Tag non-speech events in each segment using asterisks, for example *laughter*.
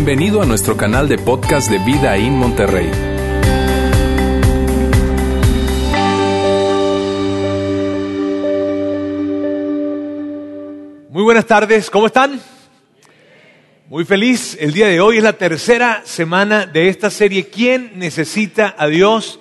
Bienvenido a nuestro canal de podcast de Vida en Monterrey. Muy buenas tardes, ¿cómo están? Muy feliz, el día de hoy es la tercera semana de esta serie, ¿Quién necesita a Dios?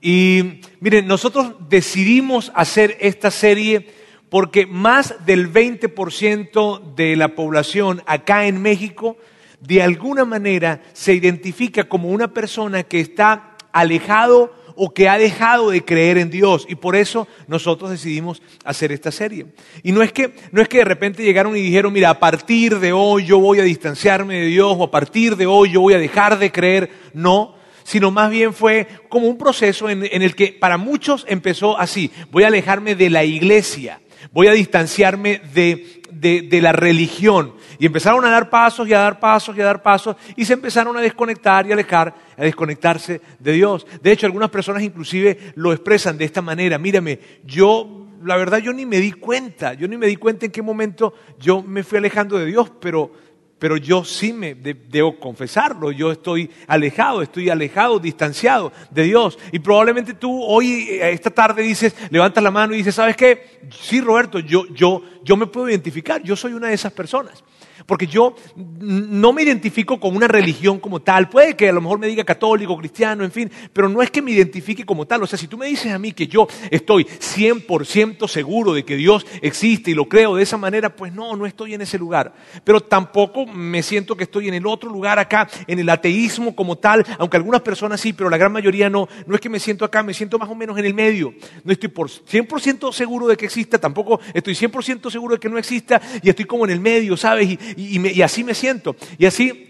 Y miren, nosotros decidimos hacer esta serie porque más del 20% de la población acá en México de alguna manera se identifica como una persona que está alejado o que ha dejado de creer en Dios y por eso nosotros decidimos hacer esta serie. Y no es que no es que de repente llegaron y dijeron, "Mira, a partir de hoy yo voy a distanciarme de Dios o a partir de hoy yo voy a dejar de creer." No, sino más bien fue como un proceso en, en el que para muchos empezó así, voy a alejarme de la iglesia voy a distanciarme de, de, la religión. Y empezaron a dar pasos y a dar pasos y a dar pasos y se empezaron a desconectar y alejar, a desconectarse de Dios. De hecho, algunas personas inclusive lo expresan de esta manera. Mírame, yo, la verdad, yo ni me di cuenta, yo ni me di cuenta en qué momento yo me fui alejando de Dios, pero pero yo sí me debo confesarlo, yo estoy alejado, estoy alejado, distanciado de Dios. Y probablemente tú hoy, eh, esta tarde dices, levantas la mano y dices, ¿sabes qué? Sí, Roberto, yo, yo, yo me puedo identificar, yo soy una de esas personas. Porque yo no me identifico con una religión como tal. Puede que a lo mejor me diga católico, cristiano, en fin, pero no es que me identifique como tal. O sea, si tú me dices a mí que yo estoy 100% seguro de que Dios existe y lo creo de esa manera, pues no, no estoy en ese lugar. Pero tampoco me siento que estoy en el otro lugar acá, en el ateísmo como tal, aunque algunas personas sí, pero la gran mayoría no. No es que me siento acá, me siento más o menos en el medio. No estoy por 100% seguro de que exista, tampoco estoy 100% seguro de que no exista y estoy como en el medio, ¿sabes? Y, así me siento. Y así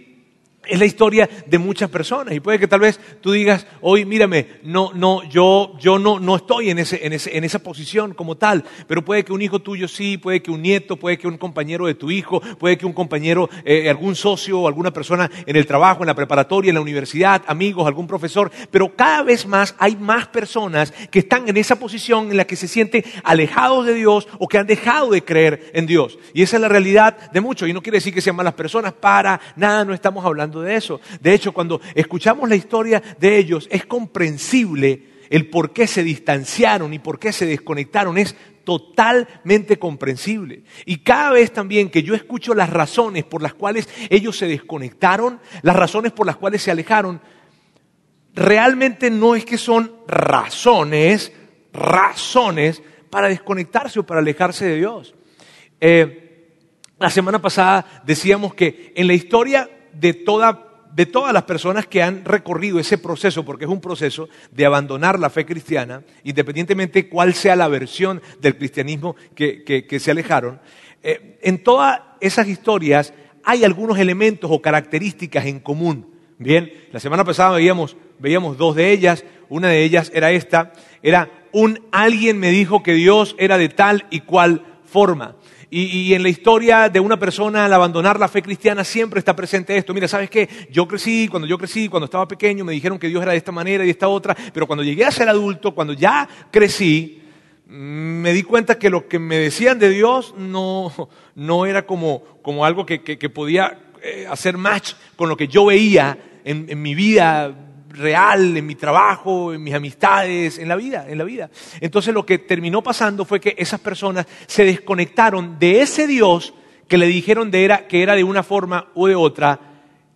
es la historia de muchas personas. Y puede que tal vez tú digas, hoy mírame, no, no, yo, yo no, no estoy en, ese, en, ese, en esa posición como tal, pero puede que un hijo tuyo sí, puede que un nieto, puede que un compañero de tu hijo, puede que un compañero, eh, algún socio o alguna persona en el trabajo, en la preparatoria, en la universidad, amigos, algún profesor, pero cada vez más hay más personas que están en esa posición en la que se sienten alejados de Dios o que han dejado de creer en Dios. Y esa es la realidad de muchos. Y no quiere decir que sean malas personas, para nada, no estamos hablando de eso. De hecho, cuando escuchamos la historia de ellos, es comprensible el por qué se distanciaron y por qué se desconectaron. Es totalmente comprensible. Y cada vez también que yo escucho las razones por las cuales ellos se desconectaron, las razones por las cuales se alejaron, realmente no es que son razones, razones para desconectarse o para alejarse de Dios. Eh, la semana pasada decíamos que en la historia de, todas las personas que han recorrido ese proceso, porque es un proceso de abandonar la fe cristiana, independientemente cuál sea la versión del cristianismo que, se alejaron, eh, en todas esas historias hay algunos elementos o características en común. Bien, la semana pasada veíamos, veíamos dos de ellas, una de ellas era esta, era un alguien me dijo que Dios era de tal y cual forma. Y, en la historia de una persona al abandonar la fe cristiana siempre está presente esto. Mira, ¿sabes qué? Yo crecí, cuando yo crecí, cuando estaba pequeño, me dijeron que Dios era de esta manera y de esta otra, pero cuando llegué a ser adulto, cuando ya crecí, mm, me di cuenta que lo que me decían de Dios no, no era como, como algo que, que, podía eh, hacer match con lo que yo veía en, en mi vida real en mi trabajo, en mis amistades, en la vida, en la vida. Entonces lo que terminó pasando fue que esas personas se desconectaron de ese Dios que le dijeron de era, que era de una forma u de otra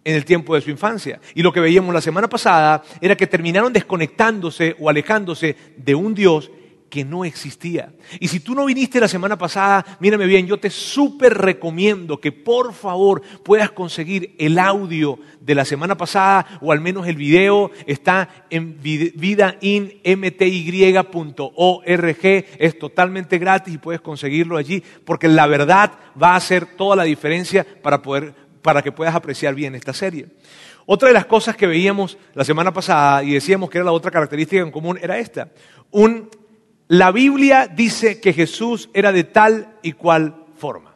en el tiempo de su infancia. Y lo que veíamos la semana pasada era que terminaron desconectándose o alejándose de un Dios que no existía. Y si tú no viniste la semana pasada, mírame bien, yo te súper recomiendo que por favor puedas conseguir el audio de la semana pasada o al menos el video. Está en vidainmty.org. Es totalmente gratis y puedes conseguirlo allí porque la verdad va a hacer toda la diferencia para, poder, para que puedas apreciar bien esta serie. Otra de las cosas que veíamos la semana pasada y decíamos que era la otra característica en común era esta. Un la Biblia dice que Jesús era de tal y cual forma.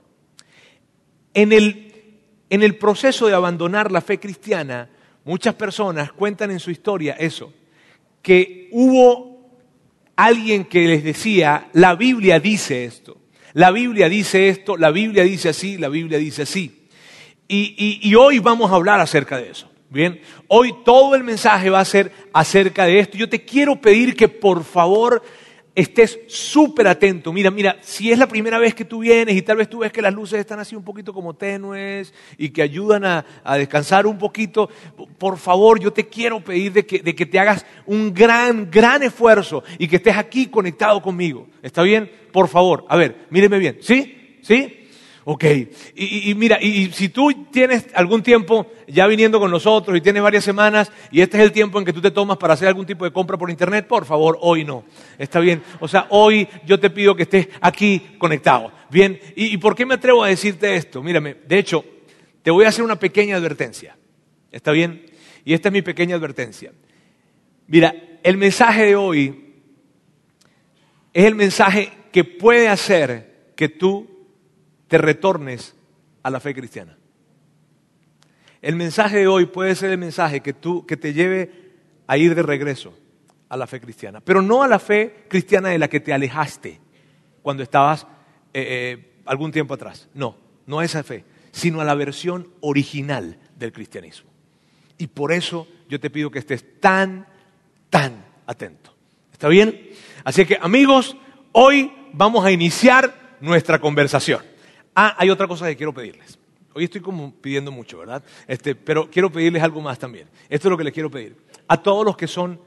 En el, proceso de abandonar la fe cristiana, muchas personas cuentan en su historia eso, que hubo alguien que les decía, la Biblia dice esto, la Biblia dice esto, la Biblia dice así, la Biblia dice así. Y, y hoy vamos a hablar acerca de eso. Bien, hoy todo el mensaje va a ser acerca de esto. Yo te quiero pedir que por favor estés súper atento. Mira, mira, si es la primera vez que tú vienes y tal vez tú ves que las luces están así un poquito como tenues y que ayudan a, descansar un poquito, por favor, yo te quiero pedir de que te hagas un gran, gran esfuerzo y que estés aquí conectado conmigo. ¿Está bien? Por favor, a ver, míreme bien. ¿Sí? ¿Sí? Ok, y, mira, y, si tú tienes algún tiempo ya viniendo con nosotros y tienes varias semanas y este es el tiempo en que tú te tomas para hacer algún tipo de compra por internet, por favor, hoy no. Está bien. O sea, hoy yo te pido que estés aquí conectado. Bien, ¿y, y por qué me atrevo a decirte esto? Mírame, de hecho, te voy a hacer una pequeña advertencia. ¿Está bien? Y esta es mi pequeña advertencia. Mira, el mensaje de hoy es el mensaje que puede hacer que tú te retornes a la fe cristiana. El mensaje de hoy puede ser el mensaje que, tú, que te lleve a ir de regreso a la fe cristiana, pero no a la fe cristiana de la que te alejaste cuando estabas eh, eh, algún tiempo atrás. No, no a esa fe, sino a la versión original del cristianismo. Y por eso yo te pido que estés tan, tan atento. ¿Está bien? Así que amigos, hoy vamos a iniciar nuestra conversación. Ah, hay otra cosa que quiero pedirles. Hoy estoy como pidiendo mucho, ¿verdad? Este, pero quiero pedirles algo más también. Esto es lo que les quiero pedir. A todos los que son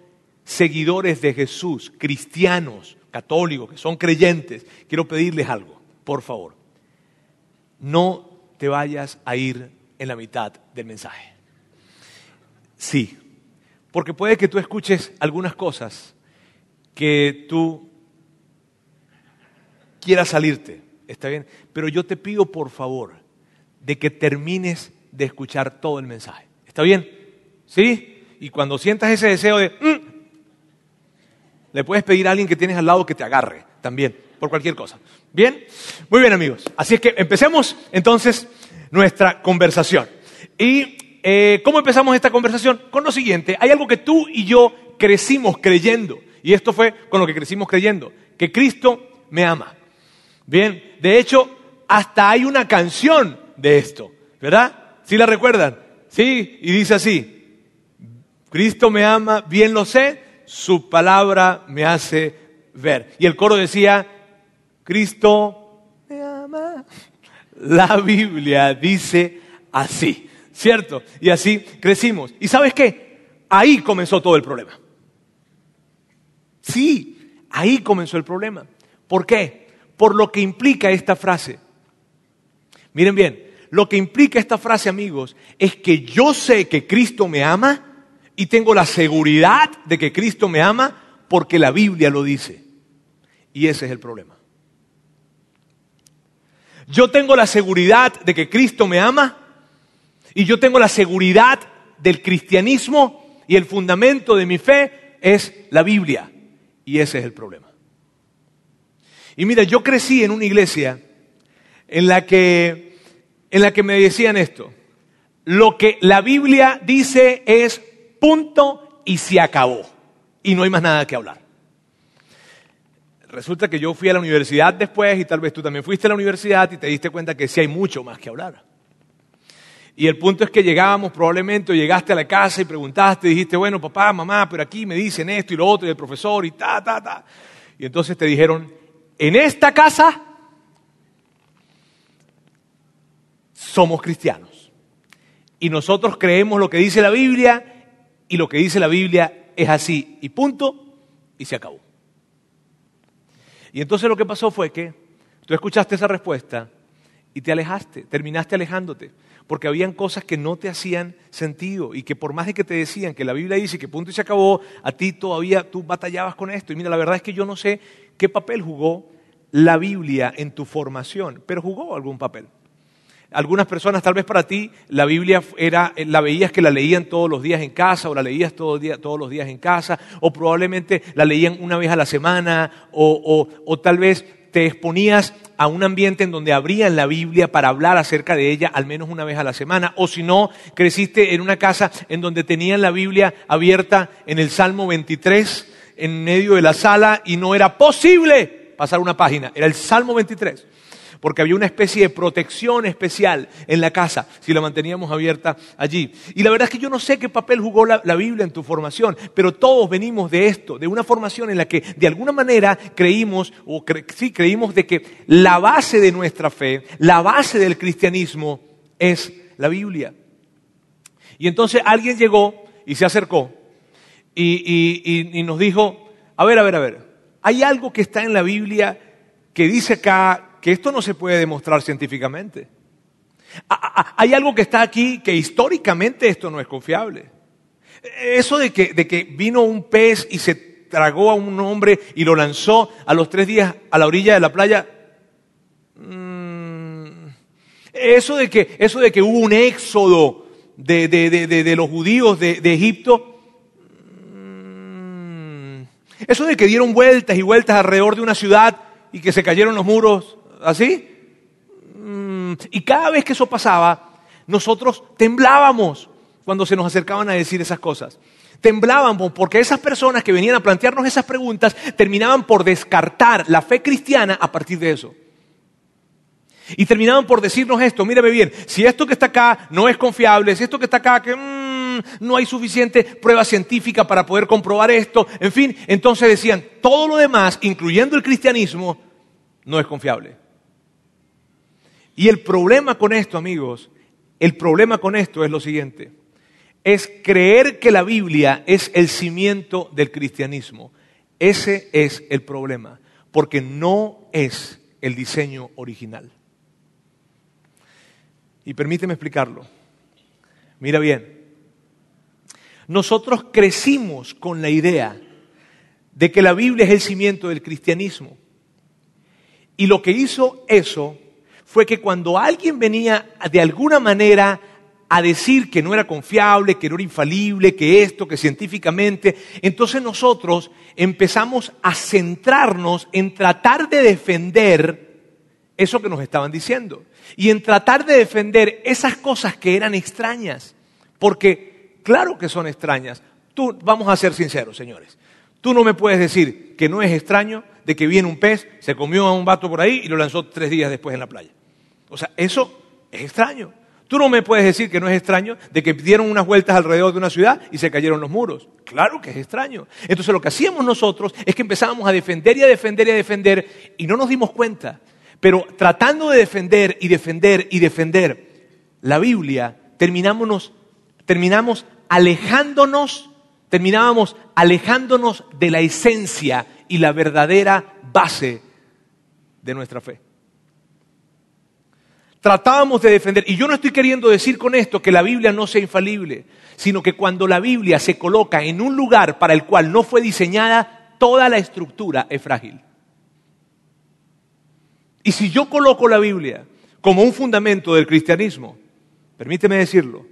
seguidores de Jesús, cristianos, católicos, que son creyentes, quiero pedirles algo, por favor. No te vayas a ir en la mitad del mensaje. Sí, porque puede que tú escuches algunas cosas que tú quieras salirte está bien, pero yo te pido por favor de que termines de escuchar todo el mensaje. ¿Está bien? ¿Sí? Y cuando sientas ese deseo de... Mm", le puedes pedir a alguien que tienes al lado que te agarre también, por cualquier cosa. ¿Bien? Muy bien amigos. Así es que empecemos entonces nuestra conversación. ¿Y eh, cómo empezamos esta conversación? Con lo siguiente, hay algo que tú y yo crecimos creyendo, y esto fue con lo que crecimos creyendo, que Cristo me ama. Bien, de hecho, hasta hay una canción de esto, ¿verdad? ¿Sí la recuerdan? Sí, y dice así, Cristo me ama, bien lo sé, su palabra me hace ver. Y el coro decía, Cristo me ama. La Biblia dice así, ¿cierto? Y así crecimos. ¿Y sabes qué? Ahí comenzó todo el problema. Sí, ahí comenzó el problema. ¿Por qué? Por lo que implica esta frase. Miren bien, lo que implica esta frase, amigos, es que yo sé que Cristo me ama y tengo la seguridad de que Cristo me ama porque la Biblia lo dice. Y ese es el problema. Yo tengo la seguridad de que Cristo me ama y yo tengo la seguridad del cristianismo y el fundamento de mi fe es la Biblia. Y ese es el problema. Y mira, yo crecí en una iglesia en la que, en la que me decían esto. Lo que la Biblia dice es punto y se acabó. Y no hay más nada que hablar. Resulta que yo fui a la universidad después y tal vez tú también fuiste a la universidad y te diste cuenta que sí hay mucho más que hablar. Y el punto es que llegábamos probablemente o llegaste a la casa y preguntaste, dijiste, bueno, papá, mamá, pero aquí me dicen esto y lo otro y el profesor y ta, ta, ta. Y entonces te dijeron, en esta casa somos cristianos. Y nosotros creemos lo que dice la Biblia y lo que dice la Biblia es así y punto y se acabó. Y entonces lo que pasó fue que tú escuchaste esa respuesta y te alejaste, terminaste alejándote, porque habían cosas que no te hacían sentido y que por más de que te decían que la Biblia dice que punto y se acabó, a ti todavía tú batallabas con esto. Y mira, la verdad es que yo no sé qué papel jugó la Biblia en tu formación, pero jugó algún papel. Algunas personas, tal vez para ti, la Biblia era, la veías que la leían todos los días en casa, o la leías todos los días en casa, o probablemente la leían una vez a la semana, o, o tal vez te exponías a un ambiente en donde abrían la Biblia para hablar acerca de ella al menos una vez a la semana, o si no, creciste en una casa en donde tenían la Biblia abierta en el Salmo 23, en medio de la sala, y no era posible pasar una página, era el Salmo 23. porque había una especie de protección especial en la casa si la manteníamos abierta allí. Y la verdad es que yo no sé qué papel jugó la, Biblia en tu formación, pero todos venimos de esto, de una formación en la que de alguna manera creímos, o sí, creímos de que la base de nuestra fe, la base del cristianismo es la Biblia. Y entonces alguien llegó y se acercó y nos dijo, a ver, a ver, a ver, hay algo que está en la Biblia que dice acá que esto no se puede demostrar científicamente. Hay algo que está aquí que históricamente esto no es confiable. Eso de que, de que vino un pez y se tragó a un hombre y lo lanzó a los tres días a la orilla de la playa. Mm, eso, de que, eso de que hubo un éxodo de, de los judíos de, Egipto. Mm, eso de que dieron vueltas y vueltas alrededor de una ciudad y que se cayeron los muros ¿Así? Mm, y cada vez que eso pasaba, nosotros temblábamos cuando se nos acercaban a decir esas cosas. Temblábamos porque esas personas que venían a plantearnos esas preguntas terminaban por descartar la fe cristiana a partir de eso. Y terminaban por decirnos esto, mírame bien, si esto que está acá no es confiable, si esto que está acá que no hay suficiente prueba científica para poder comprobar esto, en fin, entonces decían, todo lo demás, incluyendo el cristianismo, no es confiable. Y el problema con esto, amigos, el problema con esto es lo siguiente. Es creer que la Biblia es el cimiento del cristianismo. Ese es el problema, porque no es el diseño original. Y permíteme explicarlo. Mira bien, nosotros crecimos con la idea de que la Biblia es el cimiento del cristianismo. Y lo que hizo eso fue que cuando alguien venía de alguna manera a decir que no era confiable, que no era infalible, que esto, que científicamente, entonces nosotros empezamos a centrarnos en tratar de defender eso que nos estaban diciendo y en tratar de defender esas cosas que eran extrañas, porque claro que son extrañas. Tú, vamos a ser sinceros, señores. Tú no me puedes decir que no es extraño de que viene un pez, se comió a un vato por ahí y lo lanzó tres días después en la playa. O sea, eso es extraño. Tú no me puedes decir que no es extraño de que dieron unas vueltas alrededor de una ciudad y se cayeron los muros. Claro que es extraño. Entonces lo que hacíamos nosotros es que empezábamos a defender y a defender y a defender y no nos dimos cuenta. Pero tratando de defender y defender y defender la Biblia, terminamos, terminamos alejándonos, terminábamos alejándonos de la esencia y la verdadera base de nuestra fe tratábamos de defender. Y yo no estoy queriendo decir con esto que la Biblia no sea infalible, sino que cuando la Biblia se coloca en un lugar para el cual no fue diseñada, toda la estructura es frágil. Y si yo coloco la Biblia como un fundamento del cristianismo, permíteme decirlo,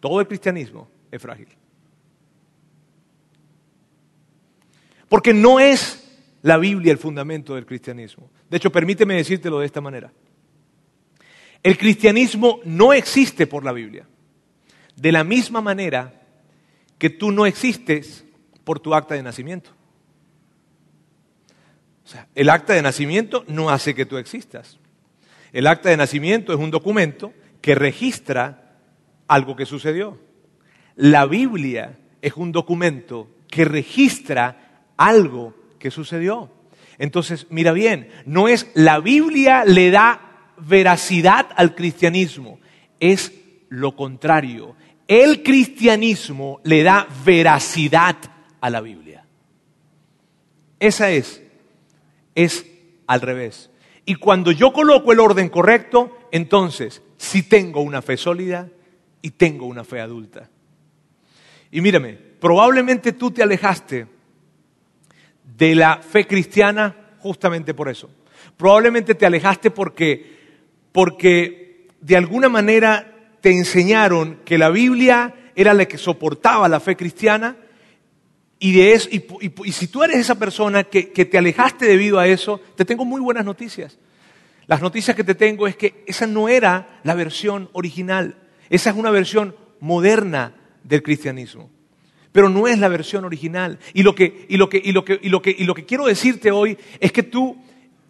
todo el cristianismo es frágil. Porque no es la Biblia el fundamento del cristianismo. De hecho, permíteme decírtelo de esta manera. El cristianismo no existe por la Biblia. De la misma manera que tú no existes por tu acta de nacimiento. O sea, el acta de nacimiento no hace que tú existas. El acta de nacimiento es un documento que registra algo que sucedió. La Biblia es un documento que registra algo que sucedió. Entonces, mira bien, no es la Biblia le da veracidad al cristianismo, es lo contrario. El cristianismo le da veracidad a la Biblia. Esa es, es al revés. Y cuando yo coloco el orden correcto, entonces sí tengo una fe sólida y tengo una fe adulta. Y mírame, probablemente tú te alejaste de la fe cristiana justamente por eso. Probablemente te alejaste porque porque de alguna manera te enseñaron que la Biblia era la que soportaba la fe cristiana y, de eso, y, si tú eres esa persona que, que te alejaste debido a eso, te tengo muy buenas noticias. Las noticias que te tengo es que esa no era la versión original, esa es una versión moderna del cristianismo pero no es la versión original. Y lo que, y lo que, y lo que, y lo que, y lo que quiero decirte hoy es que tú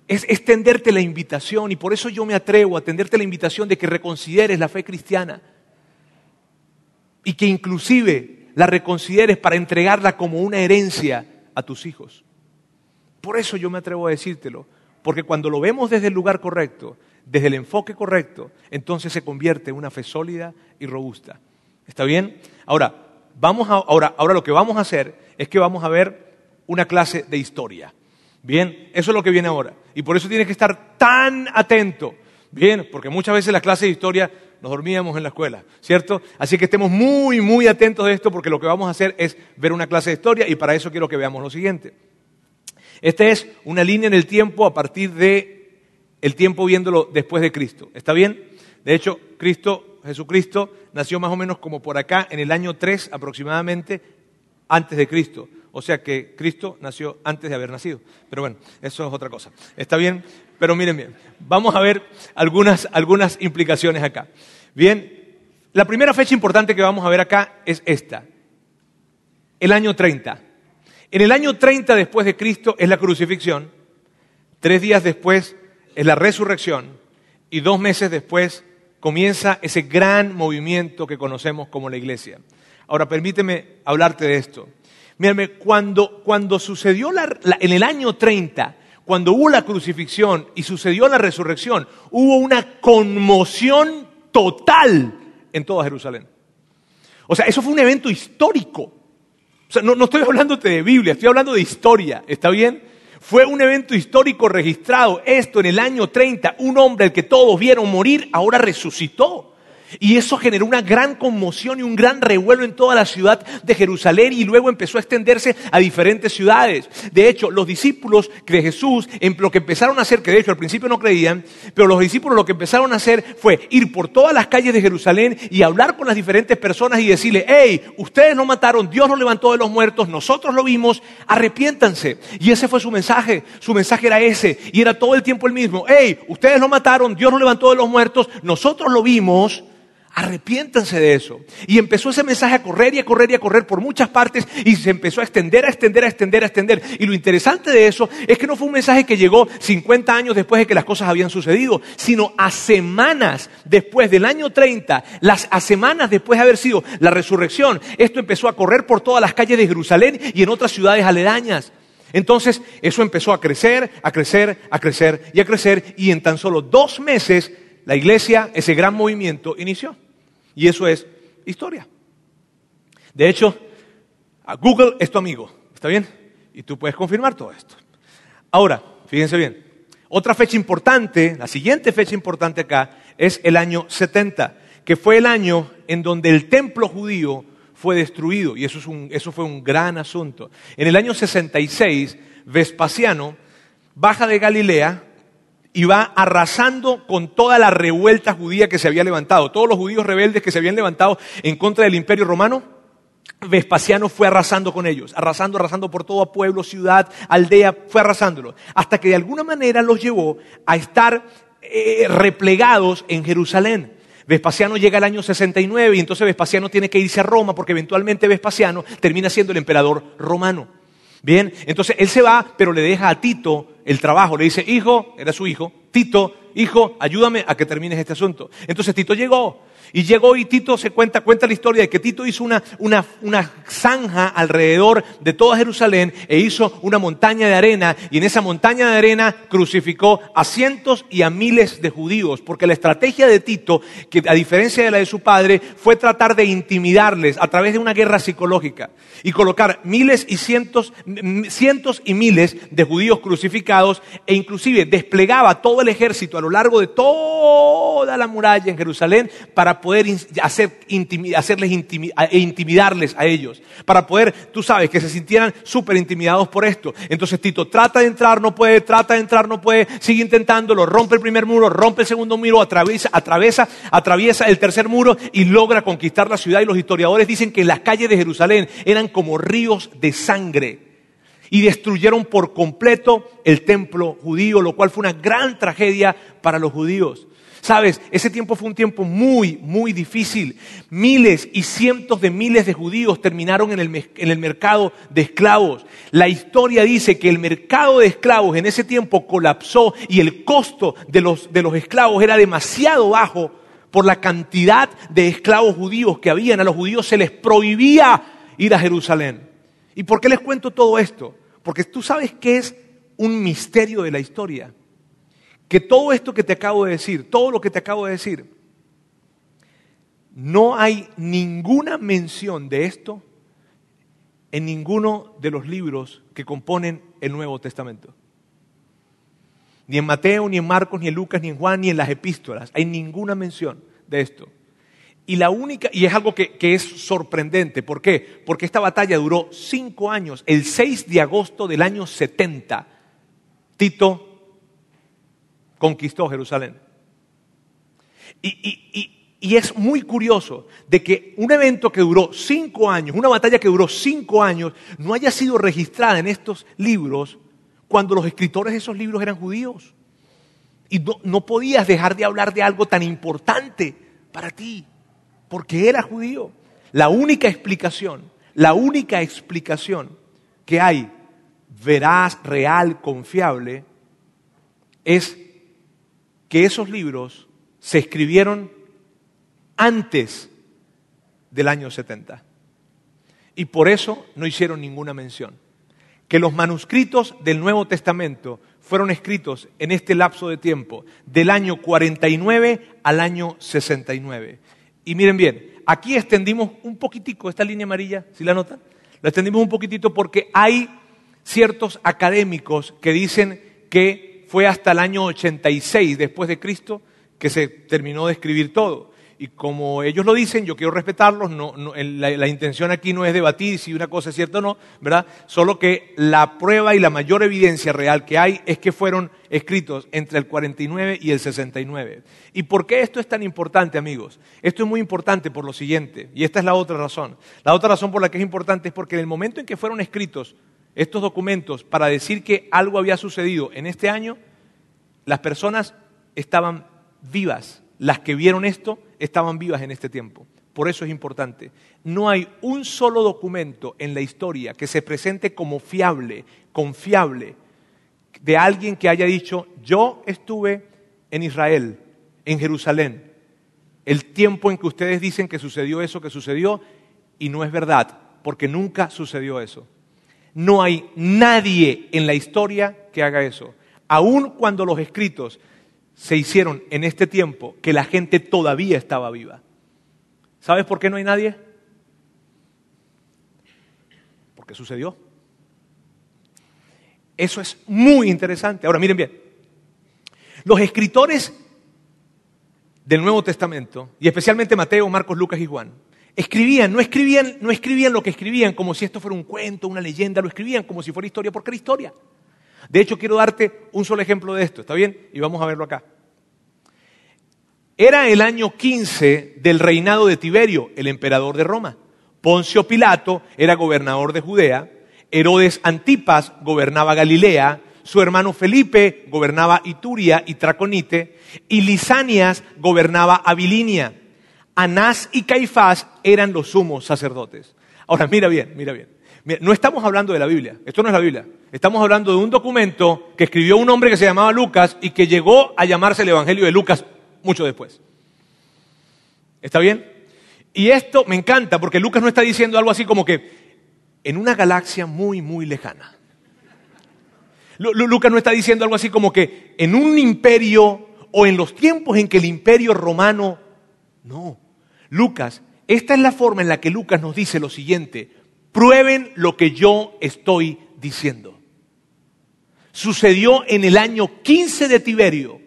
es extenderte la invitación y por eso yo me atrevo a tenderte la invitación de que reconsideres la fe cristiana y que inclusive la reconsideres para entregarla como una herencia a tus hijos. Por eso yo me atrevo a decírtelo, porque cuando lo vemos desde el lugar correcto, desde el enfoque correcto, entonces se convierte en una fe sólida y robusta. ¿Está bien? Ahora, vamos a, ahora, ahora lo que vamos a hacer es que vamos a ver una clase de historia. Bien, eso es lo que viene ahora. Y por eso tienes que estar tan atento. Bien, porque muchas veces las clases de historia nos dormíamos en la escuela, ¿cierto? Así que estemos muy, muy atentos de esto porque lo que vamos a hacer es ver una clase de historia y para eso quiero que veamos lo siguiente. Esta es una línea en el tiempo a partir de el tiempo viéndolo después de Cristo. ¿Está bien? De hecho, Cristo, Jesucristo, nació más o menos como por acá en el año 3 aproximadamente antes de Cristo. O sea que Cristo nació antes de haber nacido. Pero bueno, eso es otra cosa. ¿Está bien? Pero miren bien, vamos a ver algunas, algunas implicaciones acá. Bien, la primera fecha importante que vamos a ver acá es esta. El año 30. En el año 30 después de Cristo es la crucifixión, tres días después es la resurrección y dos meses después comienza ese gran movimiento que conocemos como la iglesia. Ahora permíteme hablarte de esto. Mírame, cuando, cuando sucedió en el año 30, cuando hubo la crucifixión y sucedió la resurrección, hubo una conmoción total en toda Jerusalén. O sea, eso fue un evento histórico. O sea, no, no estoy hablándote de Biblia, estoy hablando de historia, ¿está bien? Fue un evento histórico registrado. Esto en el año 30, un hombre al que todos vieron morir, ahora resucitó. Y eso generó una gran conmoción y un gran revuelo en toda la ciudad de Jerusalén y luego empezó a extenderse a diferentes ciudades. De hecho, los discípulos de Jesús, en lo que empezaron a hacer, que de hecho al principio no creían, pero los discípulos lo que empezaron a hacer fue ir por todas las calles de Jerusalén y hablar con las diferentes personas y decirle, hey, ustedes no mataron, Dios nos levantó de los muertos, nosotros lo vimos, arrepiéntanse. Y ese fue su mensaje, su mensaje era ese y era todo el tiempo el mismo, hey, ustedes no mataron, Dios nos levantó de los muertos, nosotros lo vimos, Arrepiéntanse de eso. Y empezó ese mensaje a correr y a correr y a correr por muchas partes y se empezó a extender, a extender, a extender, a extender. Y lo interesante de eso es que no fue un mensaje que llegó 50 años después de que las cosas habían sucedido, sino a semanas después del año 30, las, a semanas después de haber sido la resurrección, esto empezó a correr por todas las calles de Jerusalén y en otras ciudades aledañas. Entonces eso empezó a crecer, a crecer, a crecer y a crecer y en tan solo dos meses la iglesia, ese gran movimiento, inició. Y eso es historia. De hecho, Google es tu amigo, ¿está bien? Y tú puedes confirmar todo esto. Ahora, fíjense bien, otra fecha importante, la siguiente fecha importante acá, es el año 70, que fue el año en donde el templo judío fue destruido, y eso, es un, eso fue un gran asunto. En el año 66, Vespasiano baja de Galilea, y va arrasando con toda la revuelta judía que se había levantado. Todos los judíos rebeldes que se habían levantado en contra del imperio romano, Vespasiano fue arrasando con ellos, arrasando, arrasando por todo pueblo, ciudad, aldea, fue arrasándolo, hasta que de alguna manera los llevó a estar eh, replegados en Jerusalén. Vespasiano llega al año 69 y entonces Vespasiano tiene que irse a Roma porque eventualmente Vespasiano termina siendo el emperador romano. Bien, entonces él se va, pero le deja a Tito el trabajo. Le dice, hijo, era su hijo, Tito, hijo, ayúdame a que termines este asunto. Entonces Tito llegó y llegó y Tito se cuenta, cuenta la historia de que Tito hizo una, una, una, zanja alrededor de toda Jerusalén e hizo una montaña de arena y en esa montaña de arena crucificó a cientos y a miles de judíos, porque la estrategia de Tito, que a diferencia de la de su padre, fue tratar de intimidarles a través de una guerra psicológica y colocar miles y cientos, cientos y miles de judíos crucificados e inclusive desplegaba todo el ejército a lo largo de toda la muralla en Jerusalén para poder hacer, hacerles e intimidarles a ellos, para poder, tú sabes, que se sintieran súper intimidados por esto. Entonces Tito trata de entrar, no puede, trata de entrar, no puede, sigue intentándolo, rompe el primer muro, rompe el segundo muro, atraviesa, atraviesa, atraviesa el tercer muro y logra conquistar la ciudad. Y los historiadores dicen que las calles de Jerusalén eran como ríos de sangre y destruyeron por completo el templo judío, lo cual fue una gran tragedia para los judíos. Sabes, ese tiempo fue un tiempo muy, muy difícil. Miles y cientos de miles de judíos terminaron en el, en el, mercado de esclavos. La historia dice que el mercado de esclavos en ese tiempo colapsó y el costo de los, de los esclavos era demasiado bajo por la cantidad de esclavos judíos que habían. A los judíos se les prohibía ir a Jerusalén. ¿Y por qué les cuento todo esto? Porque tú sabes que es un misterio de la historia que todo esto que te acabo de decir, todo lo que te acabo de decir, no hay ninguna mención de esto en ninguno de los libros que componen el Nuevo Testamento. Ni en Mateo, ni en Marcos, ni en Lucas, ni en Juan, ni en las epístolas. Hay ninguna mención de esto. Y la única, y es algo que, es sorprendente, ¿por qué? Porque esta batalla duró cinco años, el 6 de agosto del año 70. Tito conquistó Jerusalén. Y, es muy curioso de que un evento que duró cinco años, una batalla que duró cinco años, no haya sido registrada en estos libros cuando los escritores de esos libros eran judíos. Y no, no podías dejar de hablar de algo tan importante para ti, porque era judío. La única explicación, la única explicación que hay veraz, real, confiable, es que esos libros se escribieron antes del año 70. Y por eso no hicieron ninguna mención. Que los manuscritos del Nuevo Testamento fueron escritos en este lapso de tiempo, del año 49 al año 69. Y miren bien, aquí extendimos un poquitico esta línea amarilla, si la notan? La extendimos un poquitito porque hay ciertos académicos que dicen que fue hasta el año 86 después de Cristo que se terminó de escribir todo. Y como ellos lo dicen, yo quiero respetarlos, la, intención aquí no es debatir si una cosa es cierta o no, ¿verdad? Solo que la prueba y la mayor evidencia real que hay es que fueron escritos entre el 49 y el 69. ¿Y por qué esto es tan importante, amigos? Esto es muy importante por lo siguiente, y esta es la otra razón. La otra razón por la que es importante es porque en el momento en que fueron escritos estos documentos para decir que algo había sucedido en este año, las personas estaban vivas. Las que vieron esto estaban vivas en este tiempo. Por eso es importante. No hay un solo documento en la historia que se presente como fiable, confiable, de alguien que haya dicho, yo estuve en Israel, en Jerusalén, el tiempo en que ustedes dicen que sucedió eso que sucedió, y no es verdad, porque nunca sucedió eso. No hay nadie en la historia que haga eso. Aun cuando los escritos se hicieron en este tiempo que la gente todavía estaba viva. ¿Sabes por qué no hay nadie? Porque sucedió. Eso es muy interesante. Ahora miren bien. Los escritores del Nuevo Testamento, y especialmente Mateo, Marcos, Lucas y Juan, Escribían, no escribían, no escribían lo que escribían como si esto fuera un cuento, una leyenda, lo escribían como si fuera historia, porque era historia. De hecho, quiero darte un solo ejemplo de esto, ¿está bien? Y vamos a verlo acá. Era el año 15 del reinado de Tiberio, el emperador de Roma. Poncio Pilato era gobernador de Judea, Herodes Antipas gobernaba Galilea, su hermano Felipe gobernaba Ituria y Traconite, y Lisanias gobernaba Abilinia. Anás y Caifás eran los sumos sacerdotes. Ahora, mira bien, mira bien. no estamos hablando de la Biblia, esto no es la Biblia. Estamos hablando de un documento que escribió un hombre que se llamaba Lucas y que llegó a llamarse el Evangelio de Lucas mucho después. ¿Está bien? Y esto me encanta porque Lucas no está diciendo algo así como que en una galaxia muy, muy lejana. Lucas no está diciendo algo así como que en un imperio o en los tiempos en que el imperio romano... No, Lucas, esta es la forma en la que Lucas nos dice lo siguiente, prueben lo que yo estoy diciendo. Sucedió en el año 15 de Tiberio,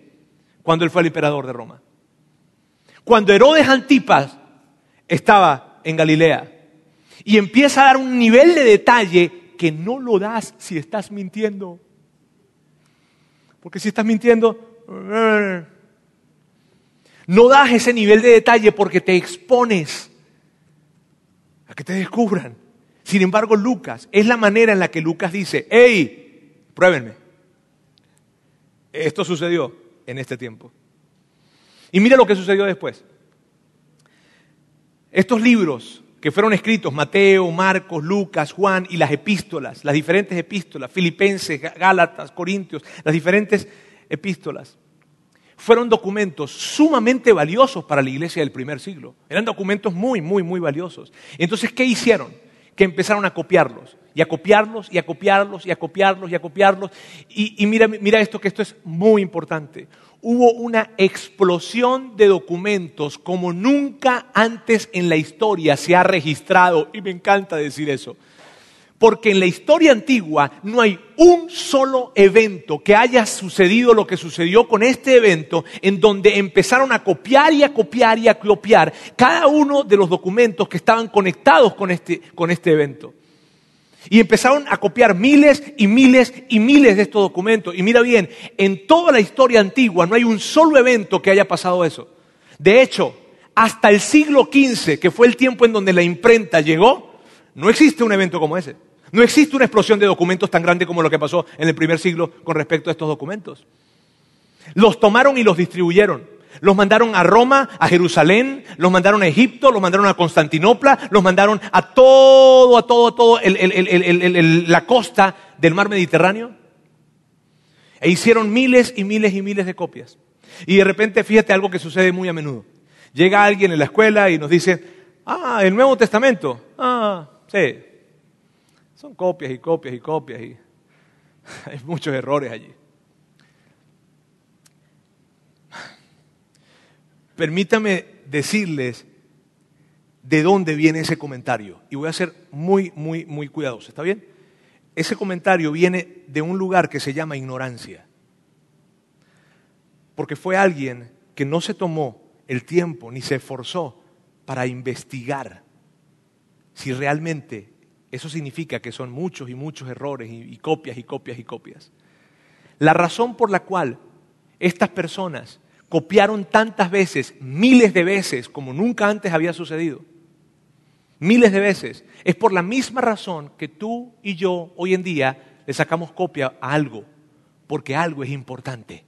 cuando él fue el emperador de Roma. Cuando Herodes Antipas estaba en Galilea y empieza a dar un nivel de detalle que no lo das si estás mintiendo. Porque si estás mintiendo, no das ese nivel de detalle porque te expones a que te descubran. Sin embargo, Lucas, es la manera en la que Lucas dice, hey, pruébenme. Esto sucedió en este tiempo. Y mira lo que sucedió después. Estos libros que fueron escritos, Mateo, Marcos, Lucas, Juan y las epístolas, las diferentes epístolas, Filipenses, Gálatas, Corintios, las diferentes epístolas, fueron documentos sumamente valiosos para la iglesia del primer siglo. Eran documentos muy, muy, muy valiosos. Entonces, ¿qué hicieron? Que empezaron a copiarlos, y a copiarlos, y a copiarlos, y a copiarlos, y a copiarlos. Y, mira, mira esto, que esto es muy importante. Hubo una explosión de documentos como nunca antes en la historia se ha registrado, y me encanta decir eso. Porque en la historia antigua no hay un solo evento que haya sucedido lo que sucedió con este evento, en donde empezaron a copiar y a copiar y a copiar cada uno de los documentos que estaban conectados con este, con este evento. Y empezaron a copiar miles y miles y miles de estos documentos. Y mira bien, en toda la historia antigua no hay un solo evento que haya pasado eso. De hecho, hasta el siglo XV, que fue el tiempo en donde la imprenta llegó, no existe un evento como ese. No existe una explosión de documentos tan grande como lo que pasó en el primer siglo con respecto a estos documentos. Los tomaron y los distribuyeron. Los mandaron a Roma, a Jerusalén, los mandaron a Egipto, los mandaron a Constantinopla, los mandaron a todo, a todo, a todo la costa del mar Mediterráneo. E hicieron miles y miles y miles de copias. Y de repente, fíjate algo que sucede muy a menudo. Llega alguien en la escuela y nos dice, ah, el Nuevo Testamento. Ah, sí, son copias y copias y copias y *laughs* hay muchos errores allí. Permítame decirles de dónde viene ese comentario. Y voy a ser muy, muy, muy cuidadoso. ¿Está bien? Ese comentario viene de un lugar que se llama ignorancia. Porque fue alguien que no se tomó el tiempo ni se esforzó para investigar si realmente eso significa que son muchos y muchos errores y, copias y copias y copias. La razón por la cual estas personas copiaron tantas veces, miles de veces, como nunca antes había sucedido, miles de veces, es por la misma razón que tú y yo hoy en día le sacamos copia a algo, porque algo es importante.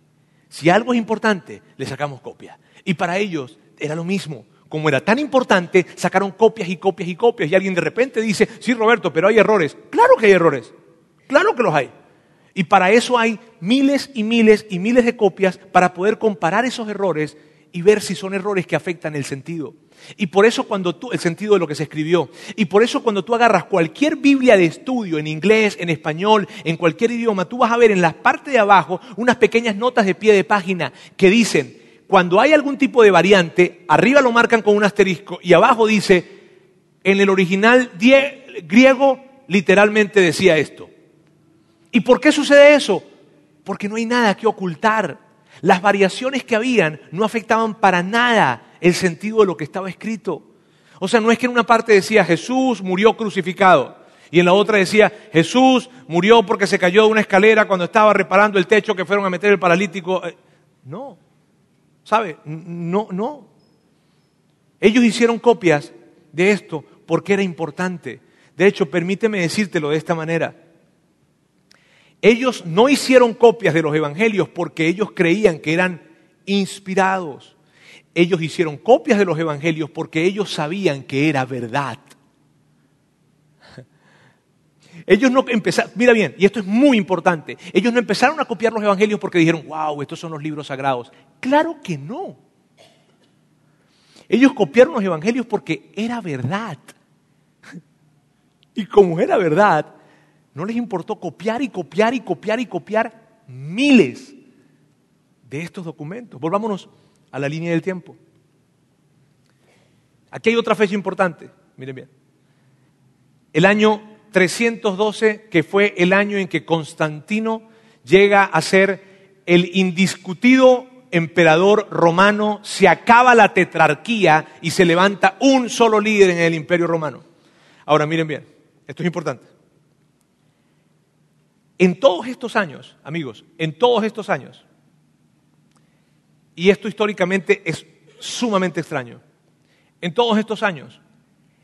Si algo es importante, le sacamos copia. Y para ellos era lo mismo como era tan importante, sacaron copias y copias y copias. Y alguien de repente dice, sí, Roberto, pero hay errores. Claro que hay errores. Claro que los hay. Y para eso hay miles y miles y miles de copias para poder comparar esos errores y ver si son errores que afectan el sentido. Y por eso cuando tú, el sentido de lo que se escribió, y por eso cuando tú agarras cualquier Biblia de estudio en inglés, en español, en cualquier idioma, tú vas a ver en la parte de abajo unas pequeñas notas de pie de página que dicen, cuando hay algún tipo de variante, arriba lo marcan con un asterisco y abajo dice, en el original griego literalmente decía esto. ¿Y por qué sucede eso? Porque no hay nada que ocultar. Las variaciones que habían no afectaban para nada el sentido de lo que estaba escrito. O sea, no es que en una parte decía Jesús murió crucificado y en la otra decía Jesús murió porque se cayó de una escalera cuando estaba reparando el techo que fueron a meter el paralítico. Eh, no, ¿Sabe? No, no. Ellos hicieron copias de esto porque era importante. De hecho, permíteme decírtelo de esta manera. Ellos no hicieron copias de los evangelios porque ellos creían que eran inspirados. Ellos hicieron copias de los evangelios porque ellos sabían que era verdad. Ellos no empezaron, mira bien, y esto es muy importante, ellos no empezaron a copiar los evangelios porque dijeron, wow, estos son los libros sagrados. Claro que no. Ellos copiaron los evangelios porque era verdad. Y como era verdad, no les importó copiar y copiar y copiar y copiar miles de estos documentos. Volvámonos a la línea del tiempo. Aquí hay otra fecha importante, miren bien. El año 312, que fue el año en que Constantino llega a ser el indiscutido emperador romano, se acaba la tetrarquía y se levanta un solo líder en el imperio romano. Ahora miren bien, esto es importante. En todos estos años, amigos, en todos estos años, y esto históricamente es sumamente extraño, en todos estos años,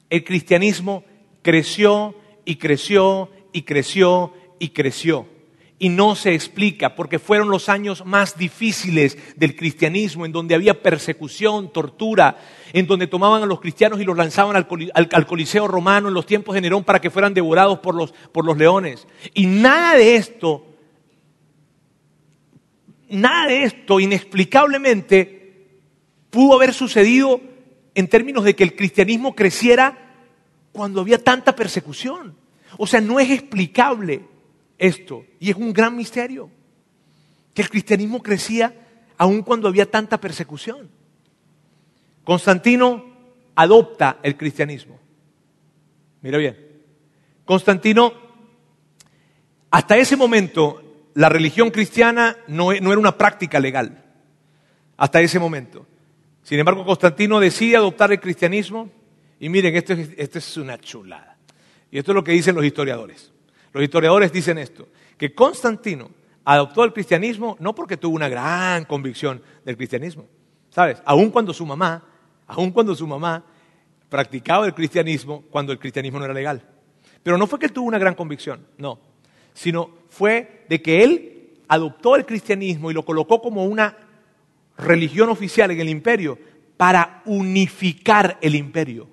el cristianismo creció y creció y creció y creció. Y no se explica porque fueron los años más difíciles del cristianismo, en donde había persecución, tortura, en donde tomaban a los cristianos y los lanzaban al, Coliseo romano en los tiempos de Nerón para que fueran devorados por los, por los leones. Y nada de esto, nada de esto inexplicablemente pudo haber sucedido en términos de que el cristianismo creciera cuando había tanta persecución. O sea, no es explicable esto. Y es un gran misterio. Que el cristianismo crecía aun cuando había tanta persecución. Constantino adopta el cristianismo. Mira bien. Constantino, hasta ese momento, la religión cristiana no, no era una práctica legal. Hasta ese momento. Sin embargo, Constantino decide adoptar el cristianismo. Y miren, esto es, esto es una chulada. Y esto es lo que dicen los historiadores. Los historiadores dicen esto, que Constantino adoptó el cristianismo no porque tuvo una gran convicción del cristianismo, ¿sabes? Aun cuando su mamá, aun cuando su mamá practicaba el cristianismo cuando el cristianismo no era legal. Pero no fue que tuvo una gran convicción, no, sino fue de que él adoptó el cristianismo y lo colocó como una religión oficial en el imperio para unificar el imperio.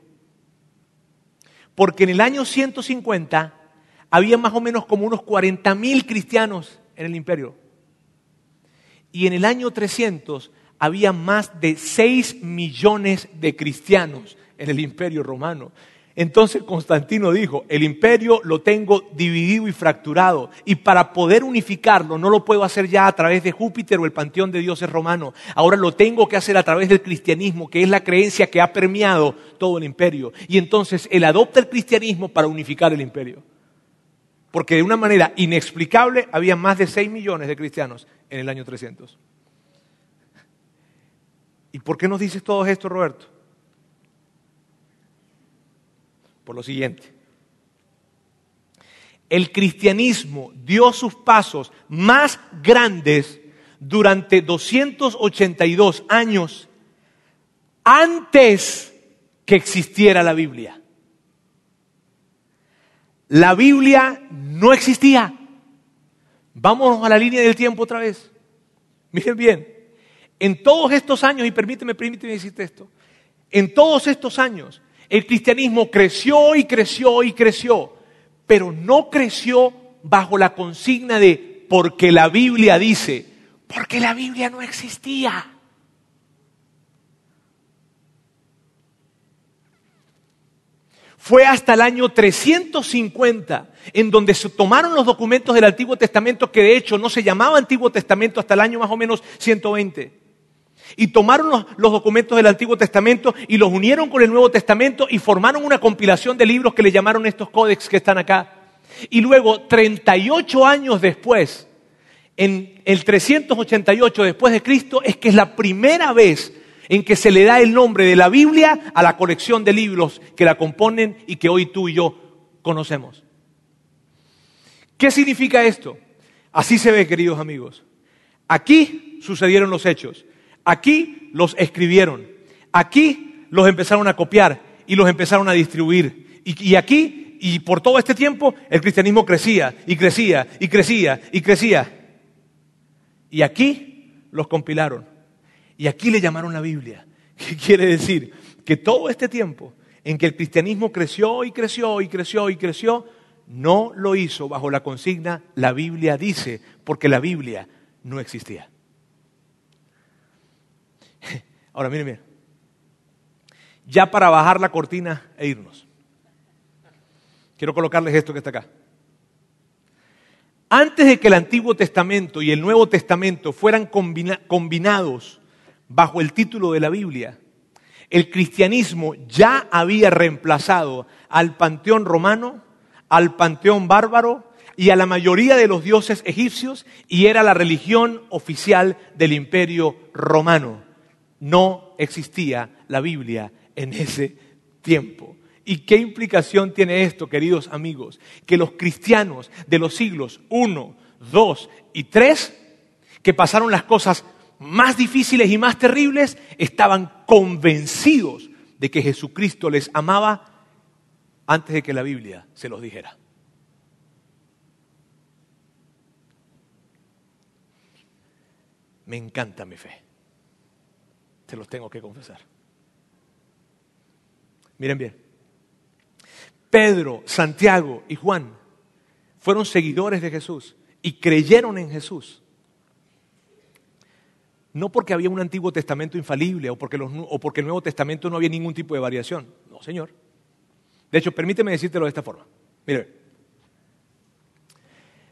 Porque en el año 150 había más o menos como unos 40 mil cristianos en el imperio. Y en el año 300 había más de 6 millones de cristianos en el imperio romano. Entonces Constantino dijo, el imperio lo tengo dividido y fracturado y para poder unificarlo no lo puedo hacer ya a través de Júpiter o el panteón de dioses romano, ahora lo tengo que hacer a través del cristianismo, que es la creencia que ha permeado todo el imperio. Y entonces él adopta el cristianismo para unificar el imperio porque de una manera inexplicable había más de 6 millones de cristianos en el año 300. ¿Y por qué nos dices todo esto, Roberto? Por lo siguiente. El cristianismo dio sus pasos más grandes durante 282 años antes que existiera la Biblia la Biblia no existía. Vámonos a la línea del tiempo otra vez. Miren bien, en todos estos años, y permíteme, permíteme decirte esto, en todos estos años el cristianismo creció y creció y creció, pero no creció bajo la consigna de porque la Biblia dice, porque la Biblia no existía. Fue hasta el año 350 en donde se tomaron los documentos del Antiguo Testamento, que de hecho no se llamaba Antiguo Testamento hasta el año más o menos 120. Y tomaron los, documentos del Antiguo Testamento y los unieron con el Nuevo Testamento y formaron una compilación de libros que le llamaron estos códex que están acá. Y luego, 38 años después, en el 388 después de Cristo, es que es la primera vez en que se le da el nombre de la Biblia a la colección de libros que la componen y que hoy tú y yo conocemos. ¿Qué significa esto? Así se ve, queridos amigos. Aquí sucedieron los hechos. Aquí los escribieron. Aquí los empezaron a copiar y los empezaron a distribuir. Y, aquí, y por todo este tiempo, el cristianismo crecía y crecía y crecía y crecía. Y aquí los compilaron. Y aquí le llamaron la Biblia. *laughs* ¿Qué quiere decir? Que todo este tiempo en que el cristianismo creció y creció y creció y creció, no lo hizo bajo la consigna la Biblia dice, porque la Biblia no existía. *laughs* Ahora, miren, miren. Ya para bajar la cortina e irnos. Quiero colocarles esto que está acá. Antes de que el Antiguo Testamento y el Nuevo Testamento fueran combinados bajo el título de la Biblia, el cristianismo ya había reemplazado al panteón romano, al panteón bárbaro y a la mayoría de los dioses egipcios y era la religión oficial del imperio romano. No existía la Biblia en ese tiempo. ¿Y qué implicación tiene esto, queridos amigos? Que los cristianos de los siglos 1, 2 y 3, que pasaron las cosas más difíciles y más terribles, estaban convencidos de que Jesucristo les amaba antes de que la Biblia se los dijera. me encanta mi fe. Se los tengo que confesar. Miren bien. Pedro, Santiago y Juan fueron seguidores de Jesús y creyeron en Jesús. No porque había un Antiguo Testamento infalible o porque, los, o porque el Nuevo Testamento no había ningún tipo de variación. No, Señor. De hecho, permíteme decírtelo de esta forma. Mire,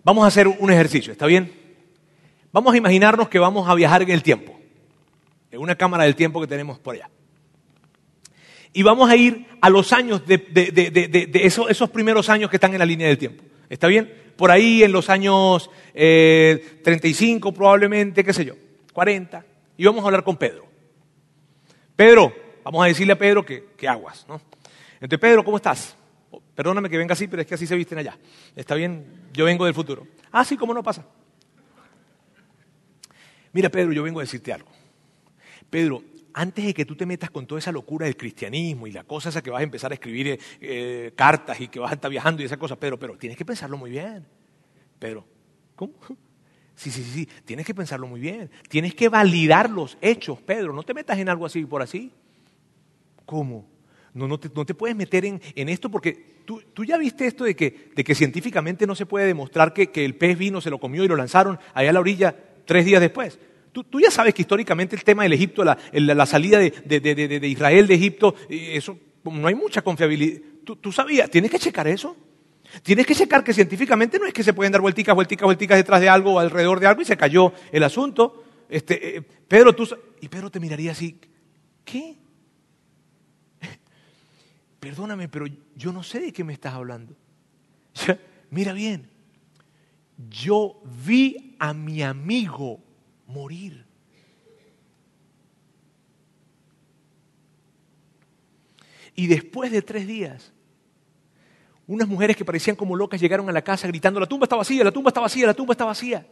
vamos a hacer un ejercicio, ¿está bien? Vamos a imaginarnos que vamos a viajar en el tiempo, en una cámara del tiempo que tenemos por allá. Y vamos a ir a los años de, esos, primeros años que están en la línea del tiempo. ¿Está bien? Por ahí en los años 35 eh, probablemente, qué sé yo, 40. Y vamos a hablar con Pedro. Pedro, vamos a decirle a Pedro que, que aguas, ¿no? Entonces, Pedro, ¿cómo estás? Perdóname que venga así, pero es que así se visten allá. ¿Está bien? Yo vengo del futuro. Ah, sí, ¿cómo no pasa? Mira, Pedro, yo vengo a decirte algo. Pedro, antes de que tú te metas con toda esa locura del cristianismo y la cosa esa que vas a empezar a escribir eh, eh, cartas y que vas a estar viajando y esas cosas, Pedro, pero tienes que pensarlo muy bien. Pedro, ¿cómo? Sí, sí, sí, tienes que pensarlo muy bien. Tienes que validar los hechos, Pedro. No te metas en algo así por así. ¿Cómo? No, no, te, puedes meter en, esto porque tú, ya viste esto de que, de que científicamente no se puede demostrar que, el pez vino, se lo comió y lo lanzaron allá a la orilla tres días después. Tú, ya sabes que históricamente el tema del Egipto, la, salida de, Israel de Egipto, eso no hay mucha confiabilidad. ¿Tú, ¿Tú sabías? ¿Tienes que checar eso? Tienes que checar que científicamente no es que se pueden dar vuelticas, vuelticas, vuelticas detrás de algo o alrededor de algo y se cayó el asunto. Este, eh, Pedro, tú... Y Pedro te miraría así, ¿qué? *laughs* Perdóname, pero yo no sé de qué me estás hablando. *laughs* Mira bien, yo vi a mi amigo morir. Y después de tres días, unas mujeres que parecían como locas llegaron a la casa gritando, la tumba está vacía, la tumba está vacía, la tumba está vacía.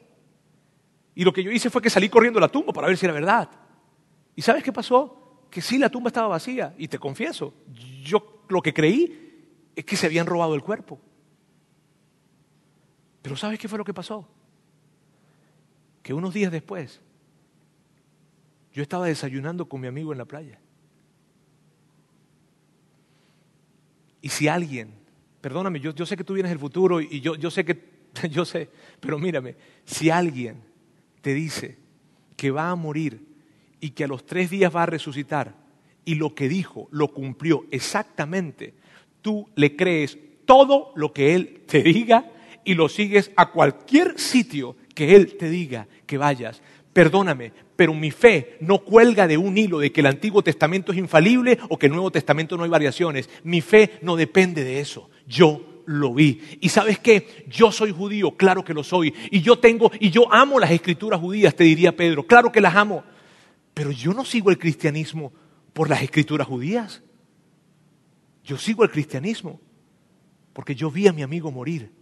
Y lo que yo hice fue que salí corriendo a la tumba para ver si era verdad. ¿Y sabes qué pasó? Que sí, la tumba estaba vacía. Y te confieso, yo lo que creí es que se habían robado el cuerpo. Pero ¿sabes qué fue lo que pasó? Que unos días después, yo estaba desayunando con mi amigo en la playa. Y si alguien Perdóname, yo, sé que tú vienes del futuro y yo, yo sé que, *laughs* yo sé, pero mírame, si alguien te dice que va a morir y que a los tres días va a resucitar y lo que dijo lo cumplió exactamente, tú le crees todo lo que él te diga y lo sigues a cualquier sitio que él te diga que vayas. Perdóname, pero mi fe no cuelga de un hilo de que el Antiguo Testamento es infalible o que el Nuevo Testamento no hay variaciones. Mi fe no depende de eso. Yo lo vi. Y sabes qué? Yo soy judío, claro que lo soy. Y yo tengo, y yo amo las escrituras judías, te diría Pedro, claro que las amo. Pero yo no sigo el cristianismo por las escrituras judías. Yo sigo el cristianismo porque yo vi a mi amigo morir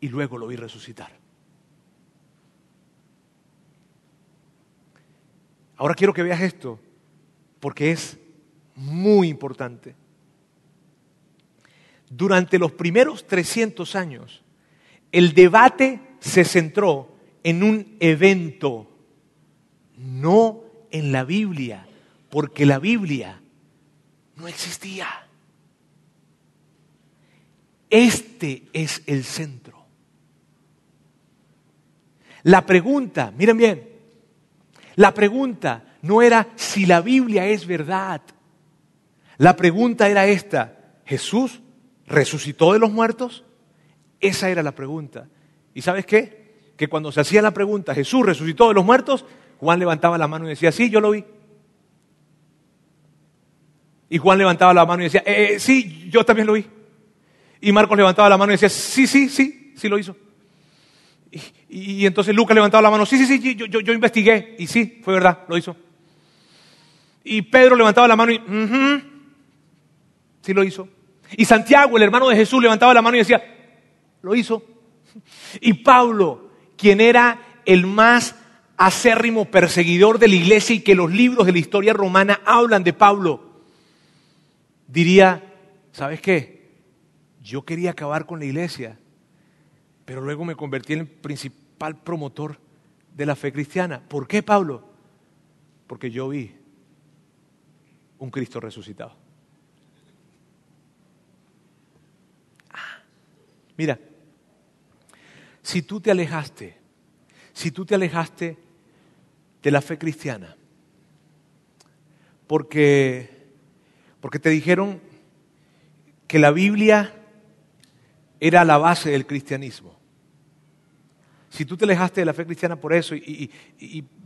y luego lo vi resucitar. Ahora quiero que veas esto, porque es muy importante. Durante los primeros 300 años, el debate se centró en un evento, no en la Biblia, porque la Biblia no existía. Este es el centro. La pregunta, miren bien, la pregunta no era si la Biblia es verdad. La pregunta era esta, ¿Jesús resucitó de los muertos? Esa era la pregunta. ¿Y sabes qué? Que cuando se hacía la pregunta, ¿Jesús resucitó de los muertos? Juan levantaba la mano y decía, sí, yo lo vi. Y Juan levantaba la mano y decía, eh, eh, sí, yo también lo vi. Y Marcos levantaba la mano y decía, sí, sí, sí, sí lo hizo. Y, entonces Lucas levantaba la mano, sí, sí, sí, yo, investigué. Y sí, fue verdad, lo hizo. Y Pedro levantaba la mano y, sí lo hizo. Y Santiago, el hermano de Jesús, levantaba la mano y decía, lo hizo. Y Pablo, quien era el más acérrimo perseguidor de la iglesia y que los libros de la historia romana hablan de Pablo, diría, ¿sabes qué? Yo quería acabar con la iglesia, pero luego me convertí en el principal promotor de la fe cristiana. ¿Por qué, Pablo? Porque yo vi un Cristo resucitado. Ah, mira, si tú te alejaste, si tú te alejaste de la fe cristiana, porque, porque te dijeron que la Biblia era la base del cristianismo. Si tú te alejaste de la fe cristiana por eso y,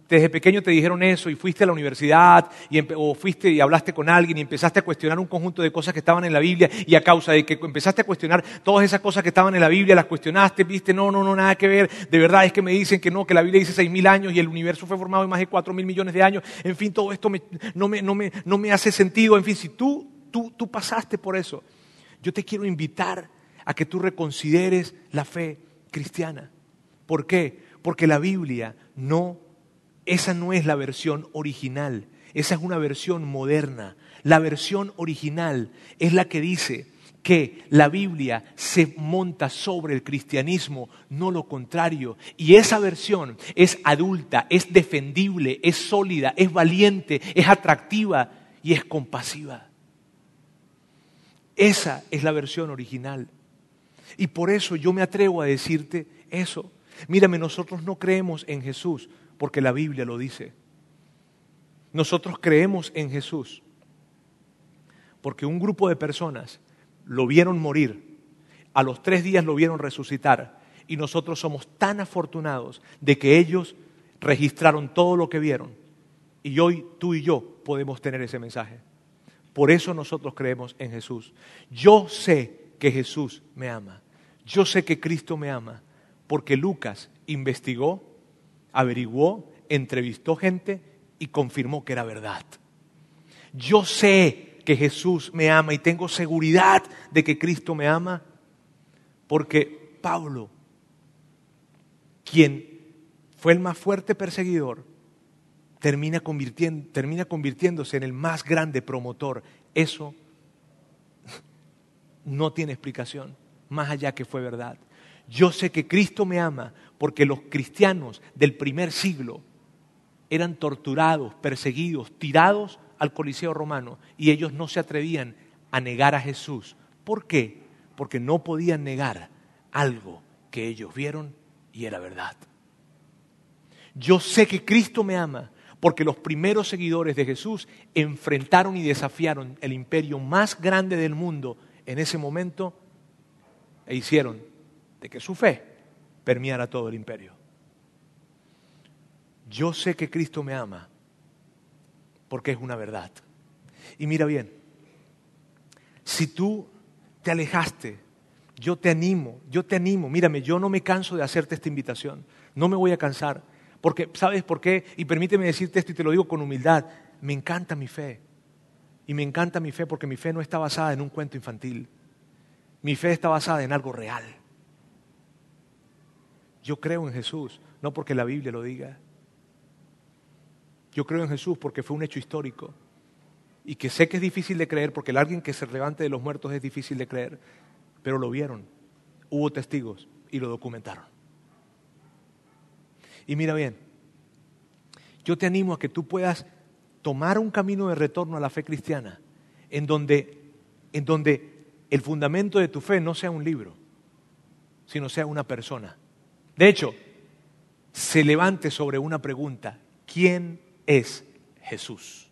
desde pequeño te dijeron eso y fuiste a la universidad y o fuiste y hablaste con alguien y empezaste a cuestionar un conjunto de cosas que estaban en la Biblia y a causa de que empezaste a cuestionar todas esas cosas que estaban en la Biblia, las cuestionaste, viste, no, no, no, nada que ver, de verdad es que me dicen que no, que la Biblia dice seis mil años y el universo fue formado en más de cuatro mil millones de años, en fin, todo esto no, me, no, me, no me hace sentido, en fin, si tú, tú, tú pasaste por eso, yo te quiero invitar a que tú reconsideres la fe cristiana. ¿Por qué? Porque la Biblia no, esa no es la versión original, esa es una versión moderna. La versión original es la que dice que la Biblia se monta sobre el cristianismo, no lo contrario. Y esa versión es adulta, es defendible, es sólida, es valiente, es atractiva y es compasiva. Esa es la versión original. Y por eso yo me atrevo a decirte eso. Mírame, nosotros no creemos en Jesús porque la Biblia lo dice. Nosotros creemos en Jesús porque un grupo de personas lo vieron morir, a los tres días lo vieron resucitar y nosotros somos tan afortunados de que ellos registraron todo lo que vieron y hoy tú y yo podemos tener ese mensaje. Por eso nosotros creemos en Jesús. Yo sé que Jesús me ama. Yo sé que Cristo me ama porque Lucas investigó, averiguó, entrevistó gente y confirmó que era verdad. Yo sé que Jesús me ama y tengo seguridad de que Cristo me ama porque Pablo, quien fue el más fuerte perseguidor, termina, termina convirtiéndose en el más grande promotor. Eso *laughs* no tiene explicación más allá que fue verdad. Yo sé que Cristo me ama porque los cristianos del primer siglo eran torturados, perseguidos, tirados al Coliseo romano y ellos no se atrevían a negar a Jesús. ¿Por qué? Porque no podían negar algo que ellos vieron y era verdad. Yo sé que Cristo me ama porque los primeros seguidores de Jesús enfrentaron y desafiaron el imperio más grande del mundo en ese momento e hicieron de que su fe permeara todo el imperio. Yo sé que Cristo me ama porque es una verdad. Y mira bien, si tú te alejaste, yo te animo, yo te animo, mírame, yo no me canso de hacerte esta invitación, no me voy a cansar, porque ¿sabes por qué? Y permíteme decirte esto y te lo digo con humildad, me encanta mi fe. Y me encanta mi fe porque mi fe no está basada en un cuento infantil. Mi fe está basada en algo real. Yo creo en Jesús, no porque la Biblia lo diga. Yo creo en Jesús porque fue un hecho histórico. Y que sé que es difícil de creer porque el alguien que se levante de los muertos es difícil de creer. Pero lo vieron, hubo testigos y lo documentaron. Y mira bien, yo te animo a que tú puedas tomar un camino de retorno a la fe cristiana en donde, en donde el fundamento de tu fe no sea un libro, sino sea una persona. De hecho, se levante sobre una pregunta, ¿quién es Jesús?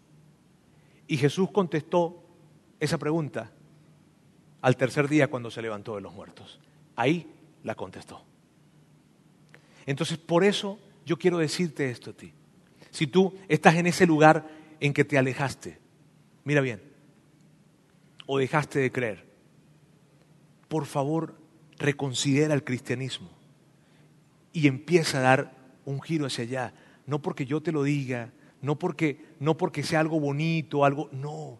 Y Jesús contestó esa pregunta al tercer día cuando se levantó de los muertos. Ahí la contestó. Entonces, por eso yo quiero decirte esto a ti. Si tú estás en ese lugar en que te alejaste, mira bien, o dejaste de creer, por favor, reconsidera el cristianismo y empieza a dar un giro hacia allá. No porque yo te lo diga, no porque, no porque sea algo bonito, algo, no,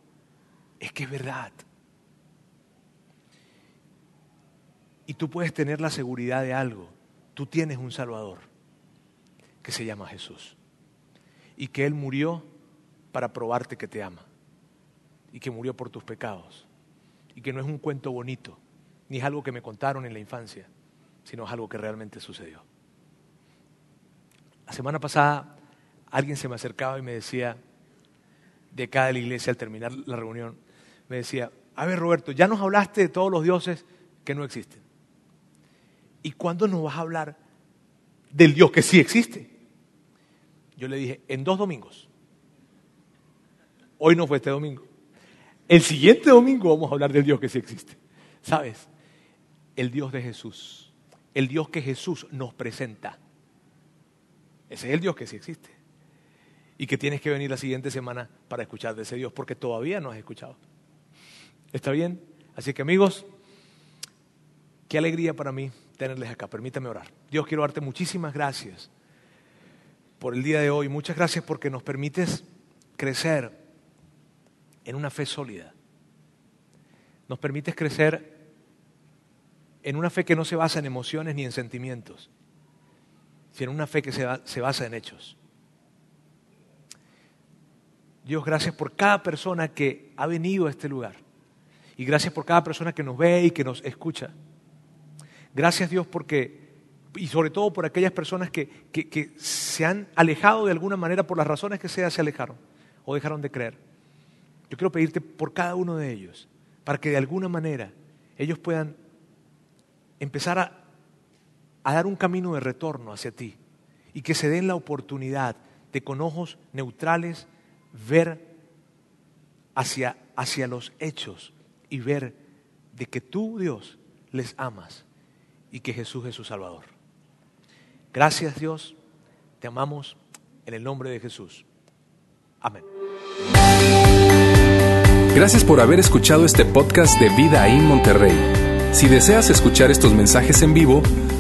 es que es verdad. Y tú puedes tener la seguridad de algo. Tú tienes un Salvador que se llama Jesús. Y que Él murió para probarte que te ama. Y que murió por tus pecados. Y que no es un cuento bonito ni es algo que me contaron en la infancia, sino es algo que realmente sucedió. La semana pasada alguien se me acercaba y me decía, de acá de la iglesia al terminar la reunión, me decía, a ver Roberto, ya nos hablaste de todos los dioses que no existen. ¿Y cuándo nos vas a hablar del Dios que sí existe? Yo le dije, en dos domingos. Hoy no fue este domingo. El siguiente domingo vamos a hablar del Dios que sí existe. ¿Sabes? El Dios de Jesús. El Dios que Jesús nos presenta. Ese es el Dios que sí existe. Y que tienes que venir la siguiente semana para escuchar de ese Dios, porque todavía no has escuchado. ¿Está bien? Así que amigos, qué alegría para mí tenerles acá. Permítame orar. Dios, quiero darte muchísimas gracias por el día de hoy. Muchas gracias porque nos permites crecer en una fe sólida. Nos permites crecer en una fe que no se basa en emociones ni en sentimientos, sino una fe que se, basa en hechos. Dios, gracias por cada persona que ha venido a este lugar. Y gracias por cada persona que nos ve y que nos escucha. Gracias Dios porque, y sobre todo por aquellas personas que, que, se han alejado de alguna manera por las razones que sea, se alejaron o dejaron de creer. Yo quiero pedirte por cada uno de ellos, para que de alguna manera ellos puedan empezar a, a dar un camino de retorno hacia ti y que se den la oportunidad de con ojos neutrales ver hacia, hacia los hechos y ver de que tú, Dios, les amas y que Jesús es su Salvador. Gracias Dios, te amamos en el nombre de Jesús. Amén. Gracias por haber escuchado este podcast de Vida en Monterrey. Si deseas escuchar estos mensajes en vivo,